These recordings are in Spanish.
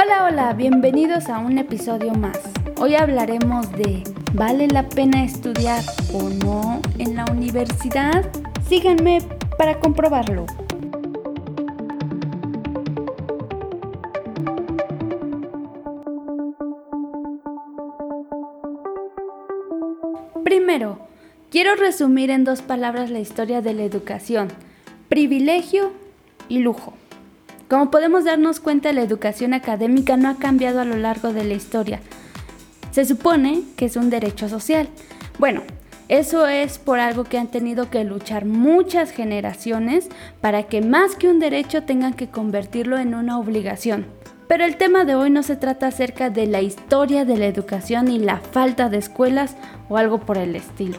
Hola, hola, bienvenidos a un episodio más. Hoy hablaremos de ¿vale la pena estudiar o no en la universidad? Síganme para comprobarlo. Primero, quiero resumir en dos palabras la historia de la educación, privilegio y lujo. Como podemos darnos cuenta, la educación académica no ha cambiado a lo largo de la historia. Se supone que es un derecho social. Bueno, eso es por algo que han tenido que luchar muchas generaciones para que más que un derecho tengan que convertirlo en una obligación. Pero el tema de hoy no se trata acerca de la historia de la educación y la falta de escuelas o algo por el estilo.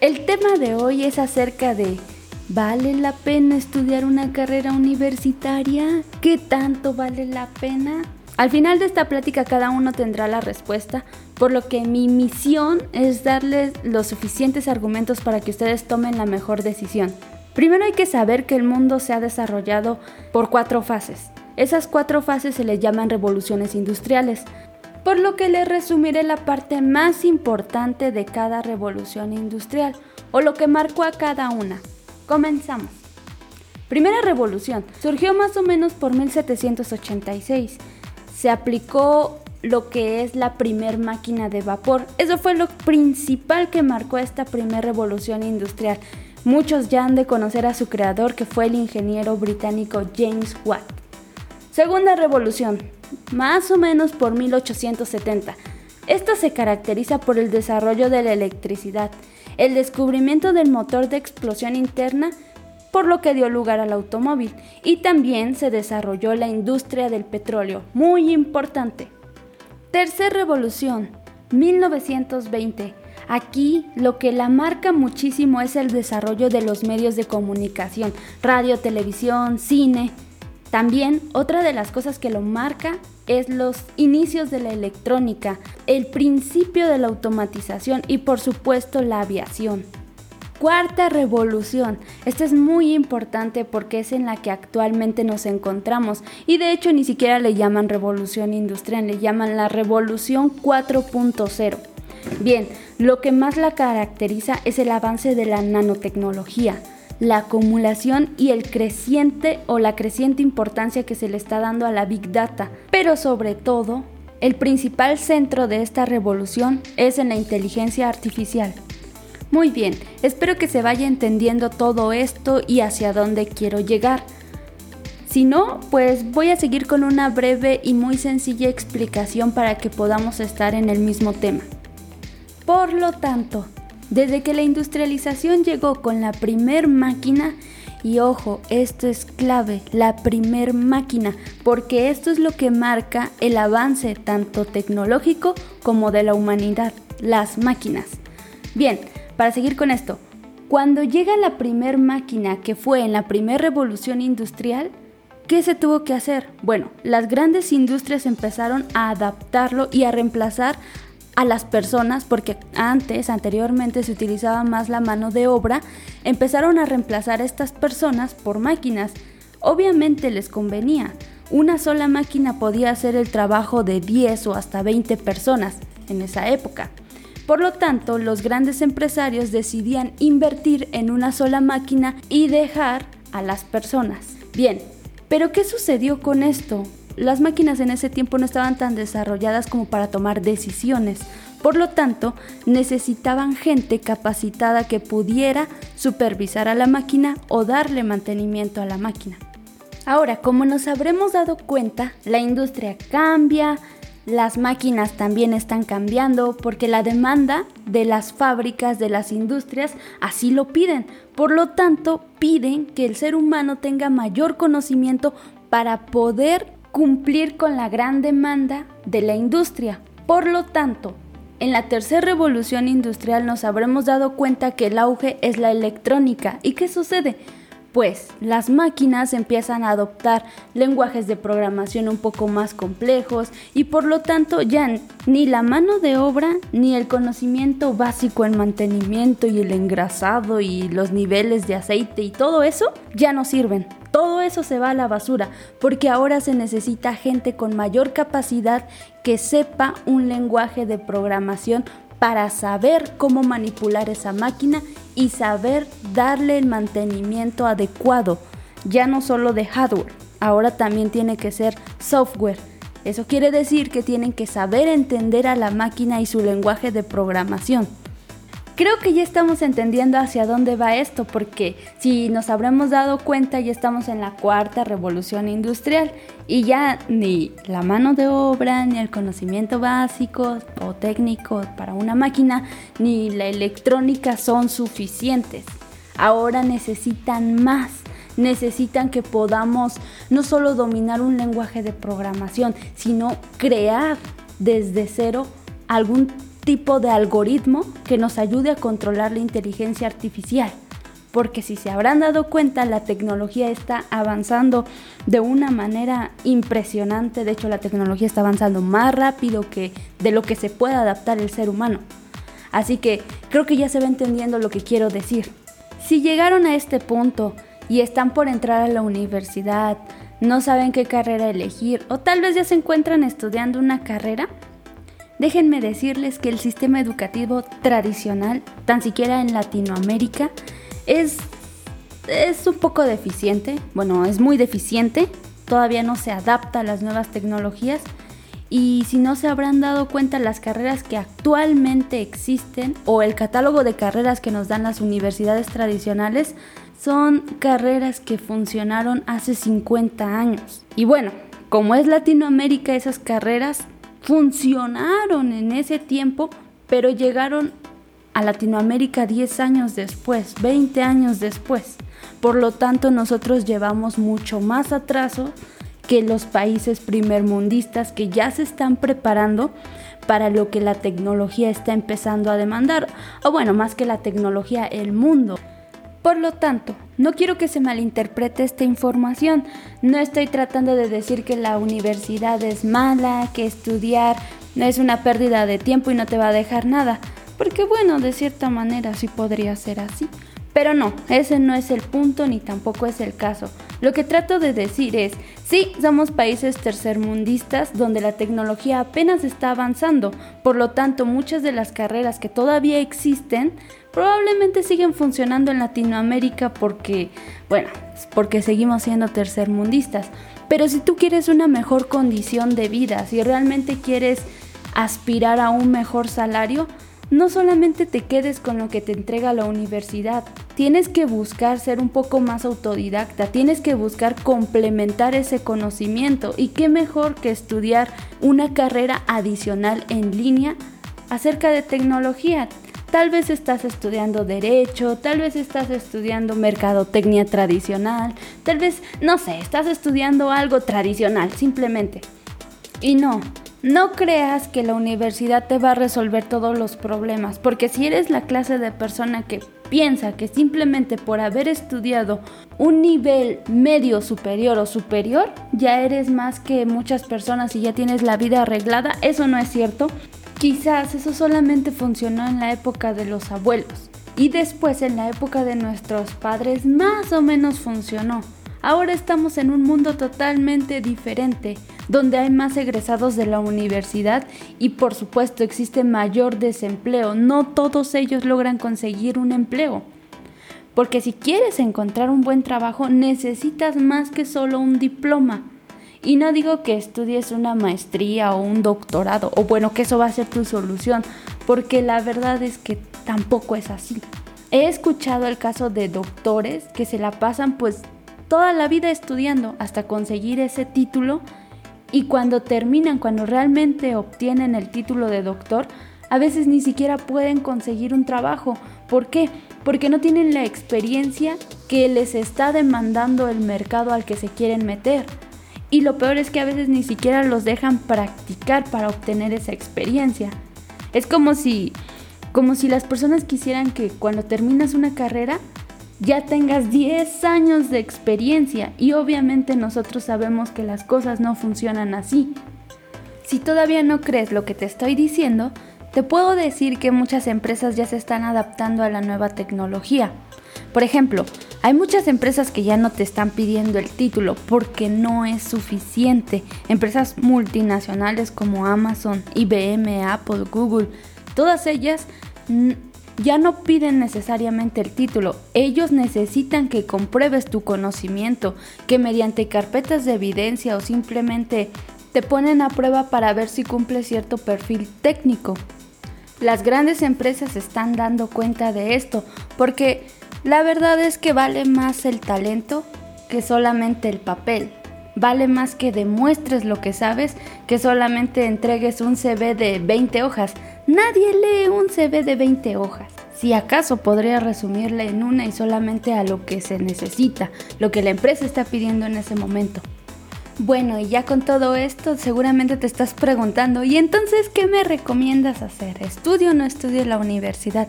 El tema de hoy es acerca de ¿Vale la pena estudiar una carrera universitaria? ¿Qué tanto vale la pena? Al final de esta plática cada uno tendrá la respuesta, por lo que mi misión es darles los suficientes argumentos para que ustedes tomen la mejor decisión. Primero hay que saber que el mundo se ha desarrollado por cuatro fases. Esas cuatro fases se les llaman revoluciones industriales, por lo que les resumiré la parte más importante de cada revolución industrial, o lo que marcó a cada una. Comenzamos. Primera revolución. Surgió más o menos por 1786. Se aplicó lo que es la primer máquina de vapor. Eso fue lo principal que marcó esta primera revolución industrial. Muchos ya han de conocer a su creador que fue el ingeniero británico James Watt. Segunda revolución, más o menos por 1870. Esta se caracteriza por el desarrollo de la electricidad el descubrimiento del motor de explosión interna, por lo que dio lugar al automóvil, y también se desarrolló la industria del petróleo, muy importante. Tercera revolución, 1920. Aquí lo que la marca muchísimo es el desarrollo de los medios de comunicación, radio, televisión, cine. También otra de las cosas que lo marca es los inicios de la electrónica, el principio de la automatización y por supuesto la aviación. Cuarta revolución. Esta es muy importante porque es en la que actualmente nos encontramos y de hecho ni siquiera le llaman revolución industrial, le llaman la revolución 4.0. Bien, lo que más la caracteriza es el avance de la nanotecnología la acumulación y el creciente o la creciente importancia que se le está dando a la Big Data. Pero sobre todo, el principal centro de esta revolución es en la inteligencia artificial. Muy bien, espero que se vaya entendiendo todo esto y hacia dónde quiero llegar. Si no, pues voy a seguir con una breve y muy sencilla explicación para que podamos estar en el mismo tema. Por lo tanto, desde que la industrialización llegó con la primer máquina, y ojo, esto es clave, la primer máquina, porque esto es lo que marca el avance tanto tecnológico como de la humanidad, las máquinas. Bien, para seguir con esto, cuando llega la primer máquina que fue en la primera revolución industrial, ¿qué se tuvo que hacer? Bueno, las grandes industrias empezaron a adaptarlo y a reemplazar a las personas, porque antes, anteriormente se utilizaba más la mano de obra, empezaron a reemplazar a estas personas por máquinas. Obviamente les convenía. Una sola máquina podía hacer el trabajo de 10 o hasta 20 personas en esa época. Por lo tanto, los grandes empresarios decidían invertir en una sola máquina y dejar a las personas. Bien, pero ¿qué sucedió con esto? Las máquinas en ese tiempo no estaban tan desarrolladas como para tomar decisiones. Por lo tanto, necesitaban gente capacitada que pudiera supervisar a la máquina o darle mantenimiento a la máquina. Ahora, como nos habremos dado cuenta, la industria cambia, las máquinas también están cambiando porque la demanda de las fábricas, de las industrias, así lo piden. Por lo tanto, piden que el ser humano tenga mayor conocimiento para poder cumplir con la gran demanda de la industria. Por lo tanto, en la tercera revolución industrial nos habremos dado cuenta que el auge es la electrónica. ¿Y qué sucede? Pues las máquinas empiezan a adoptar lenguajes de programación un poco más complejos y por lo tanto ya ni la mano de obra ni el conocimiento básico en mantenimiento y el engrasado y los niveles de aceite y todo eso ya no sirven. Todo eso se va a la basura porque ahora se necesita gente con mayor capacidad que sepa un lenguaje de programación para saber cómo manipular esa máquina y saber darle el mantenimiento adecuado, ya no solo de hardware, ahora también tiene que ser software. Eso quiere decir que tienen que saber entender a la máquina y su lenguaje de programación. Creo que ya estamos entendiendo hacia dónde va esto, porque si nos habremos dado cuenta ya estamos en la cuarta revolución industrial y ya ni la mano de obra, ni el conocimiento básico o técnico para una máquina, ni la electrónica son suficientes. Ahora necesitan más, necesitan que podamos no solo dominar un lenguaje de programación, sino crear desde cero algún tipo de algoritmo que nos ayude a controlar la inteligencia artificial. Porque si se habrán dado cuenta, la tecnología está avanzando de una manera impresionante. De hecho, la tecnología está avanzando más rápido que de lo que se puede adaptar el ser humano. Así que creo que ya se va entendiendo lo que quiero decir. Si llegaron a este punto y están por entrar a la universidad, no saben qué carrera elegir o tal vez ya se encuentran estudiando una carrera, Déjenme decirles que el sistema educativo tradicional, tan siquiera en Latinoamérica, es, es un poco deficiente, bueno, es muy deficiente, todavía no se adapta a las nuevas tecnologías. Y si no se habrán dado cuenta las carreras que actualmente existen o el catálogo de carreras que nos dan las universidades tradicionales son carreras que funcionaron hace 50 años. Y bueno, como es Latinoamérica, esas carreras funcionaron en ese tiempo, pero llegaron a Latinoamérica 10 años después, 20 años después. Por lo tanto, nosotros llevamos mucho más atraso que los países primermundistas que ya se están preparando para lo que la tecnología está empezando a demandar, o bueno, más que la tecnología, el mundo. Por lo tanto, no quiero que se malinterprete esta información. No estoy tratando de decir que la universidad es mala, que estudiar es una pérdida de tiempo y no te va a dejar nada. Porque bueno, de cierta manera sí podría ser así. Pero no, ese no es el punto ni tampoco es el caso. Lo que trato de decir es, sí, somos países tercermundistas donde la tecnología apenas está avanzando, por lo tanto muchas de las carreras que todavía existen probablemente siguen funcionando en Latinoamérica porque, bueno, porque seguimos siendo tercermundistas. Pero si tú quieres una mejor condición de vida, si realmente quieres aspirar a un mejor salario, no solamente te quedes con lo que te entrega la universidad, tienes que buscar ser un poco más autodidacta, tienes que buscar complementar ese conocimiento y qué mejor que estudiar una carrera adicional en línea acerca de tecnología. Tal vez estás estudiando derecho, tal vez estás estudiando mercadotecnia tradicional, tal vez, no sé, estás estudiando algo tradicional, simplemente. Y no, no creas que la universidad te va a resolver todos los problemas, porque si eres la clase de persona que piensa que simplemente por haber estudiado un nivel medio superior o superior, ya eres más que muchas personas y ya tienes la vida arreglada, eso no es cierto. Quizás eso solamente funcionó en la época de los abuelos y después en la época de nuestros padres más o menos funcionó. Ahora estamos en un mundo totalmente diferente, donde hay más egresados de la universidad y por supuesto existe mayor desempleo. No todos ellos logran conseguir un empleo. Porque si quieres encontrar un buen trabajo necesitas más que solo un diploma. Y no digo que estudies una maestría o un doctorado, o bueno, que eso va a ser tu solución, porque la verdad es que tampoco es así. He escuchado el caso de doctores que se la pasan pues toda la vida estudiando hasta conseguir ese título y cuando terminan, cuando realmente obtienen el título de doctor, a veces ni siquiera pueden conseguir un trabajo. ¿Por qué? Porque no tienen la experiencia que les está demandando el mercado al que se quieren meter. Y lo peor es que a veces ni siquiera los dejan practicar para obtener esa experiencia. Es como si como si las personas quisieran que cuando terminas una carrera ya tengas 10 años de experiencia y obviamente nosotros sabemos que las cosas no funcionan así. Si todavía no crees lo que te estoy diciendo, te puedo decir que muchas empresas ya se están adaptando a la nueva tecnología. Por ejemplo, hay muchas empresas que ya no te están pidiendo el título porque no es suficiente. Empresas multinacionales como Amazon, IBM, Apple, Google, todas ellas ya no piden necesariamente el título, ellos necesitan que compruebes tu conocimiento, que mediante carpetas de evidencia o simplemente te ponen a prueba para ver si cumple cierto perfil técnico. Las grandes empresas están dando cuenta de esto porque la verdad es que vale más el talento que solamente el papel. Vale más que demuestres lo que sabes que solamente entregues un CV de 20 hojas. Nadie lee un CV de 20 hojas. Si acaso podría resumirle en una y solamente a lo que se necesita, lo que la empresa está pidiendo en ese momento. Bueno, y ya con todo esto seguramente te estás preguntando, ¿y entonces qué me recomiendas hacer? ¿Estudio o no estudio en la universidad?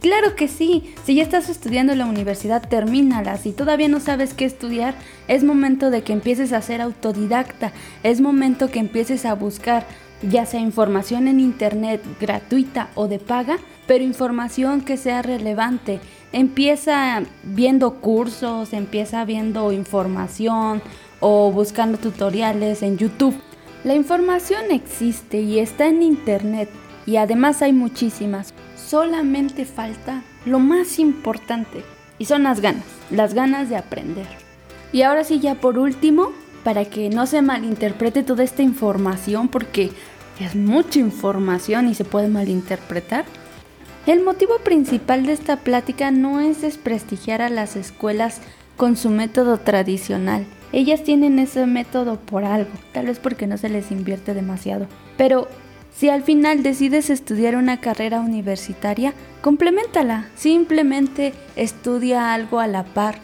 Claro que sí, si ya estás estudiando en la universidad, termínala. Si todavía no sabes qué estudiar, es momento de que empieces a ser autodidacta, es momento que empieces a buscar ya sea información en internet gratuita o de paga, pero información que sea relevante. Empieza viendo cursos, empieza viendo información o buscando tutoriales en YouTube. La información existe y está en internet y además hay muchísimas solamente falta lo más importante y son las ganas, las ganas de aprender. Y ahora sí, ya por último, para que no se malinterprete toda esta información, porque es mucha información y se puede malinterpretar. El motivo principal de esta plática no es desprestigiar a las escuelas con su método tradicional. Ellas tienen ese método por algo, tal vez porque no se les invierte demasiado. Pero si al final decides estudiar una carrera universitaria, complementala. Simplemente estudia algo a la par,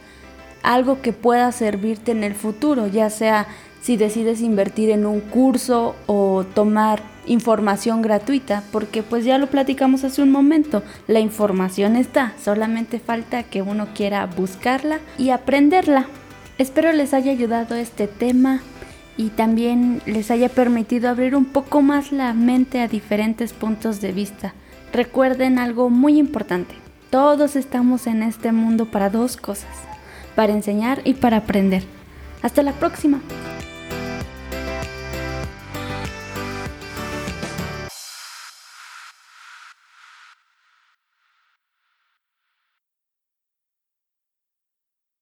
algo que pueda servirte en el futuro, ya sea si decides invertir en un curso o tomar información gratuita, porque pues ya lo platicamos hace un momento, la información está, solamente falta que uno quiera buscarla y aprenderla. Espero les haya ayudado este tema y también les haya permitido abrir un poco más la mente a diferentes puntos de vista. Recuerden algo muy importante, todos estamos en este mundo para dos cosas, para enseñar y para aprender. Hasta la próxima.